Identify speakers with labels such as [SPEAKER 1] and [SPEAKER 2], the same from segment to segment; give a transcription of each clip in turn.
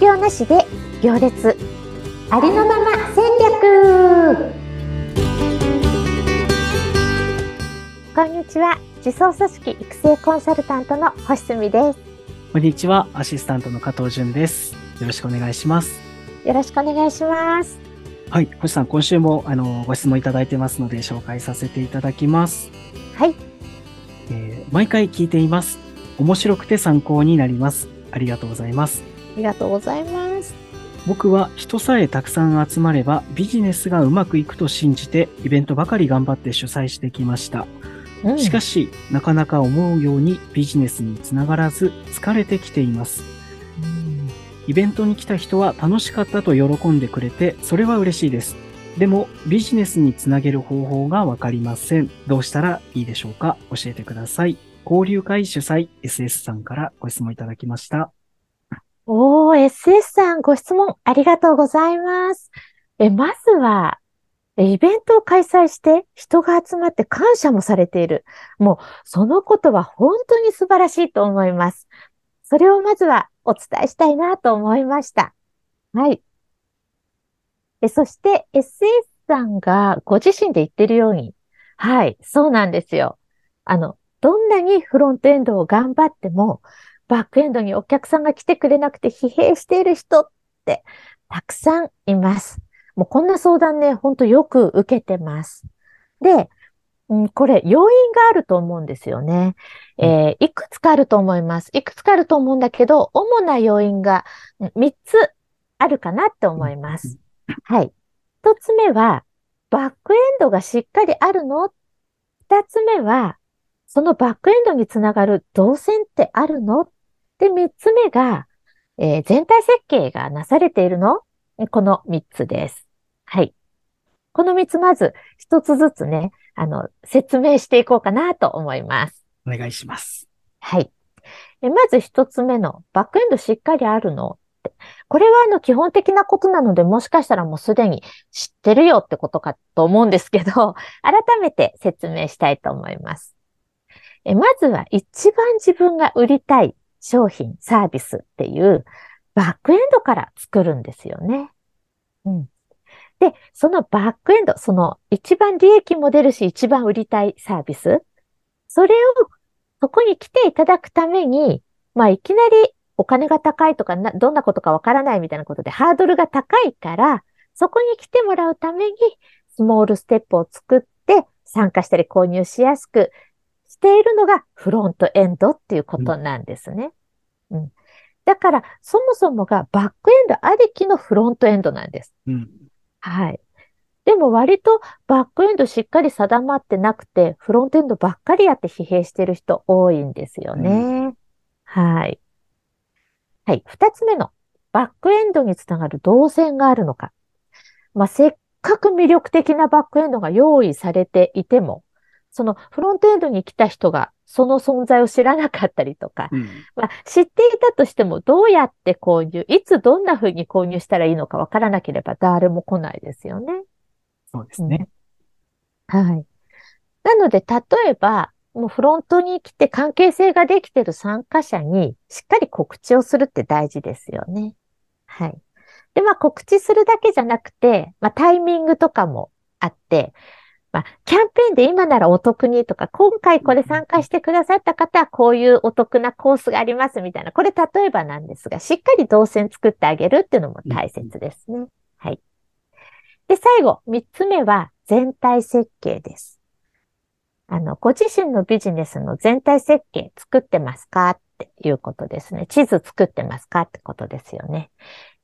[SPEAKER 1] 業なしで行列。ありのまま戦略。こんにちは。自走組織育成コンサルタントの星澄です。
[SPEAKER 2] こんにちは。アシスタントの加藤純です。よろしくお願いします。
[SPEAKER 1] よろしくお願いします。
[SPEAKER 2] はい。星さん今週もあのご質問いただいてますので紹介させていただきます。
[SPEAKER 1] はい、
[SPEAKER 2] えー毎回聞いています。面白くて参考になります。ありがとうございます。
[SPEAKER 1] ありがとうございます
[SPEAKER 2] 僕は人さえたくさん集まればビジネスがうまくいくと信じてイベントばかり頑張って主催してきました。
[SPEAKER 1] うん
[SPEAKER 2] しかし、なかなか思うようにビジネスにつながらず疲れてきています。イベントに来た人は楽しかったと喜んでくれて、それは嬉しいです。でも、ビジネスにつなげる方法がわかりません。どうしたらいいでしょうか？教えてください。交流会主催 SS さんからご質問いただきました。
[SPEAKER 1] おー、SS さんご質問ありがとうございます。え、まずは、イベントを開催して人が集まって感謝もされている。もう、そのことは本当に素晴らしいと思います。それをまずはお伝えしたいなと思いました。はい。え、そして、SS さんがご自身で言ってるように、はい、そうなんですよ。あの、どんなにフロントエンドを頑張っても、バックエンドにお客さんが来てくれなくて疲弊している人ってたくさんいます。もうこんな相談ね、ほんとよく受けてます。で、うん、これ要因があると思うんですよね。えーいくつかあると思います。いくつかあると思うんだけど、主な要因がうん3つあるかなって思います。はい。1つ目は、バックエンドがしっかりあるの ?2 つ目は、そのバックエンドにつながる動線ってあるの？で、3つ目が、えー全体設計がなされているの？えこの3つです。はい。この3つまず1つずつね、あの、説明していこうかなと思います。
[SPEAKER 2] お願いします。
[SPEAKER 1] はい。えまず1つ目の、バックエンドしっかりあるの？って。これはあの基本的なことなので、もしかしたらもうすでに知ってるよってことかと思うんですけど、改めて説明したいと思います。えまずは一番自分が売りたい商品、サービスっていうバックエンドから作るんですよね。うん。で、そのバックエンド、その一番利益も出るし、一番売りたいサービス、それをそこに来ていただくために、まあいきなりお金が高いとか、どんなことかわからないみたいなことでハードルが高いから、そこに来てもらうために、スモールステップを作って参加したり購入しやすくしているのがフロントエンドっていうことなんですね。うん。だから、そもそもがバックエンドありきのフロントエンドなんです。
[SPEAKER 2] うん。
[SPEAKER 1] はい。でも割とバックエンドしっかり定まってなくて、フロントエンドばっかりやって疲弊してる人多いんですよね。はい。はい。二つ目の、バックエンドにつながる動線があるのか。まあ、せっかく魅力的なバックエンドが用意されていても、そのフロントエンドに来た人がその存在を知らなかったりとか、
[SPEAKER 2] うん。
[SPEAKER 1] まあ、知っていたとしても、どうやって購入、いつどんな風に購入したらいいのかわからなければ誰も来ないですよね。
[SPEAKER 2] そうですね。
[SPEAKER 1] はい。なので、例えば、もうフロントに来て関係性ができている参加者にしっかり告知をするって大事ですよね。はい。で、まあ告知するだけじゃなくて、まあタイミングとかもあって、まあキャンペーンで今ならお得にとか、今回これ参加してくださった方はこういうお得なコースがありますみたいな、これ例えばなんですが、しっかり動線作ってあげるっていうのも大切ですね。はい。で、最後、三つ目は全体設計です。あの、ご自身のビジネスの全体設計作ってますかっていうことですね。地図作ってますかってことですよね。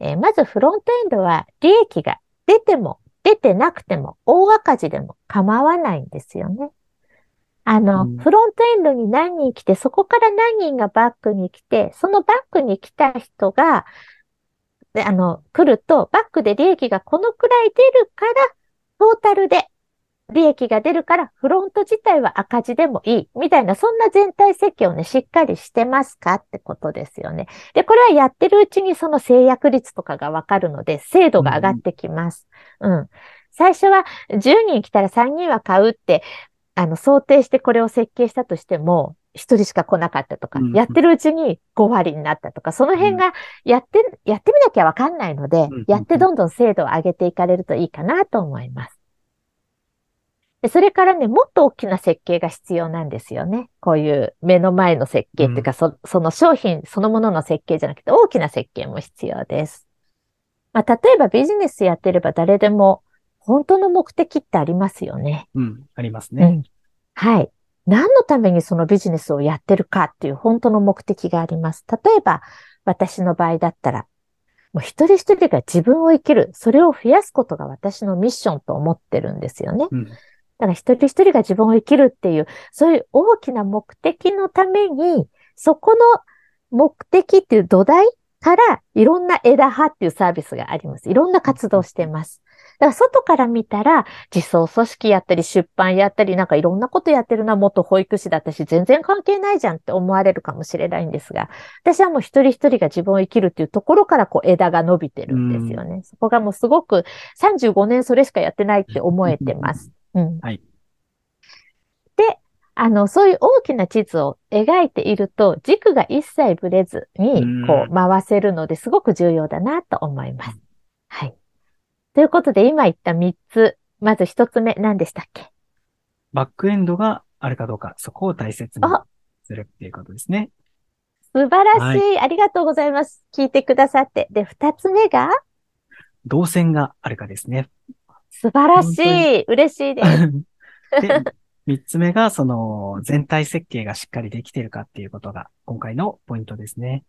[SPEAKER 1] えーまずフロントエンドは利益が出ても出てなくても大赤字でも構わないんですよね。あの、
[SPEAKER 2] うん
[SPEAKER 1] フロントエンドに何人来て、そこから何人がバックに来て、そのバックに来た人が、であの、来ると、バックで利益がこのくらい出るから、トータルで利益が出るから、フロント自体は赤字でもいい、みたいな、そんな全体設計をね、しっかりしてますかってことですよね。で、これはやってるうちにその制約率とかがわかるので、精度が上がってきます。うん。最初は10人来たら3人は買うって、あの、想定してこれを設計したとしても、一人しか来なかったとか、
[SPEAKER 2] うん
[SPEAKER 1] やってるうちに5割になったとか、その辺がやって、やってみなきゃわかんないので、
[SPEAKER 2] うん
[SPEAKER 1] やってどんどん精度を上げていかれるといいかなと思います。でそれからね、もっと大きな設計が必要なんですよね。こういう目の前の設計っていうか、そその商品そのものの設計じゃなくて大きな設計も必要です。まあ、例えばビジネスやってれば誰でも本当の目的ってありますよね。
[SPEAKER 2] うん、ありますね。
[SPEAKER 1] うん。はい。何のためにそのビジネスをやってるかっていう本当の目的があります。例えば、私の場合だったら、もう一人一人が自分を生きる、それを増やすことが私のミッションと思ってるんですよね。
[SPEAKER 2] うん、
[SPEAKER 1] だから一人一人が自分を生きるっていう、そういう大きな目的のために、そこの目的っていう土台からいろんな枝葉っていうサービスがあります。いろんな活動をしてます。だから外から見たら、自走組織やったり出版やったりなんかいろんなことやってるな、元保育士だったし、全然関係ないじゃんって思われるかもしれないんですが、私はもう一人一人が自分を生きるっていうところからこう枝が伸びてるんですよね。そこがもうすごく35年それしかやってないって思えてます。うん。
[SPEAKER 2] はい。
[SPEAKER 1] で、あの、そういう大きな地図を描いていると、軸が一切ぶれずに
[SPEAKER 2] う、ん
[SPEAKER 1] こう、回せるのですごく重要だなと思います。はい。ということで、今言った3つ、まず1つ目、何でしたっけ？
[SPEAKER 2] バックエンドがあるかどうか、そこを大切に
[SPEAKER 1] あ
[SPEAKER 2] するっていうことですね。
[SPEAKER 1] 素晴らしい、ありがとうございます。聞いてくださって。で、2つ目が、
[SPEAKER 2] 動線があるかですね。
[SPEAKER 1] 素晴らしい。嬉しいです。
[SPEAKER 2] で、三つ目が、その、全体設計がしっかりできているかっていうことが、今回のポイントですね。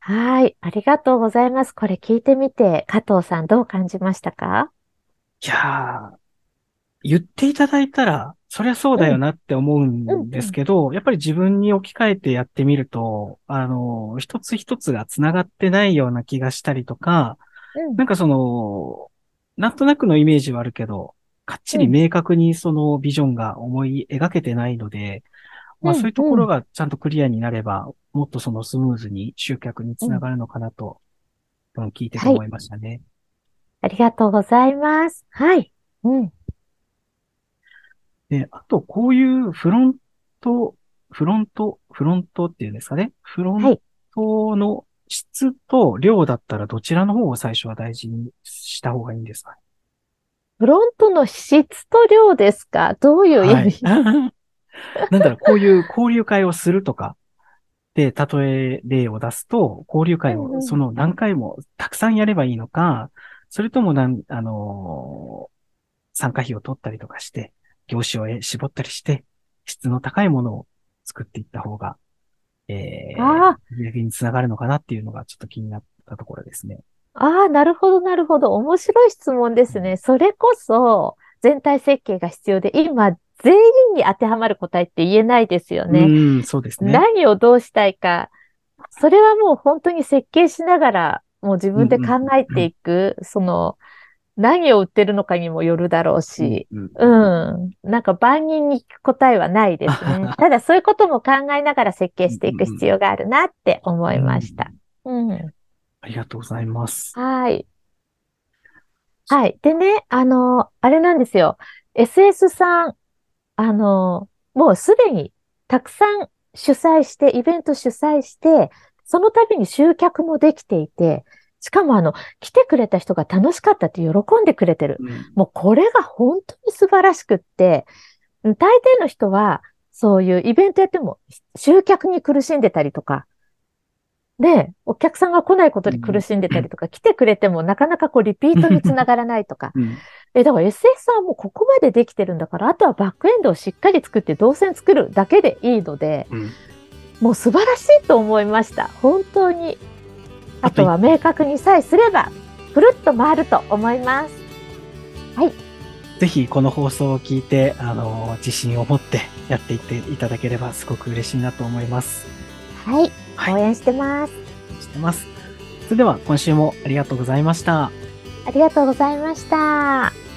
[SPEAKER 1] はい。ありがとうございます。これ聞いてみて、加藤さんどう感じましたか？
[SPEAKER 2] いやー、言っていただいたら、そりゃそうだよなって思うんですけど、やっぱり自分に置き換えてやってみると、あの、一つ一つが繋がってないような気がしたりとか、
[SPEAKER 1] うん
[SPEAKER 2] なんかその、なんとなくのイメージはあるけど、かっちり明確にそのビジョンが思い描けてないので、まあ
[SPEAKER 1] うん
[SPEAKER 2] そういうところがちゃんとクリアになれば、もっとそのスムーズに集客につながるのかなと、うん、聞いてて思いましたね。
[SPEAKER 1] ありがとうございます。はい。うん。
[SPEAKER 2] で、あとこういうフロント、フロント、フロントっていうんですかね。フロン
[SPEAKER 1] はい
[SPEAKER 2] トの質と量だったらどちらの方を最初は大事にした方がいいんですか
[SPEAKER 1] フロントの質と量ですか？どういう意味、
[SPEAKER 2] はい。なんだろう、こういう交流会をするとか、で、例え例を出すと、交流会をその何回もたくさんやればいいのか、それともなん、あのー参加費を取ったりとかして、業種を絞ったりして、質の高いものを作っていった方が、え
[SPEAKER 1] あ
[SPEAKER 2] ー、売り上げにつながるのかなっていうのがちょっと気になったところですね。
[SPEAKER 1] ああ、なるほど、なるほど。面白い質問ですね。それこそ、全体設計が必要で、今、全員に当てはまる答えって言えないですよね。
[SPEAKER 2] うん、そうですね。
[SPEAKER 1] 何をどうしたいか。それはもう本当に設計しながら、もう自分で考えていく、その、何を売ってるのかにもよるだろうし、
[SPEAKER 2] うん
[SPEAKER 1] うん。なんか万人に聞く答えはないですね。ただそういうことも考えながら設計していく必要があるなって思いました。うん。
[SPEAKER 2] ありがとうございます。
[SPEAKER 1] はい。はい。でね、あの、あれなんですよ。SS さん、あの、もうすでにたくさん主催して、イベント主催して、その度に集客もできていて、しかもあの、来てくれた人が楽しかったって喜んでくれてる。
[SPEAKER 2] うん
[SPEAKER 1] もうこれが本当に素晴らしくって、大抵の人は、そういうイベントやっても集客に苦しんでたりとか、で、お客さんが来ないことに苦しんでたりとか、来てくれてもなかなかこうリピートにつながらないとか。
[SPEAKER 2] うん
[SPEAKER 1] え、だから SS さんはもうここまでできてるんだから、あとはバックエンドをしっかり作って動線作るだけでいいので、
[SPEAKER 2] うん
[SPEAKER 1] もう素晴らしいと思いました。本当に。あとは明確にさえすれば、くるっと回ると思います。
[SPEAKER 2] ぜひこの放送を聞いて、あの、自信を持ってやっていっていただければすごく嬉しいなと思います。
[SPEAKER 1] はい。
[SPEAKER 2] はい
[SPEAKER 1] 応援してます。
[SPEAKER 2] してます。それでは今週もありがとうございました。
[SPEAKER 1] ありがとうございました。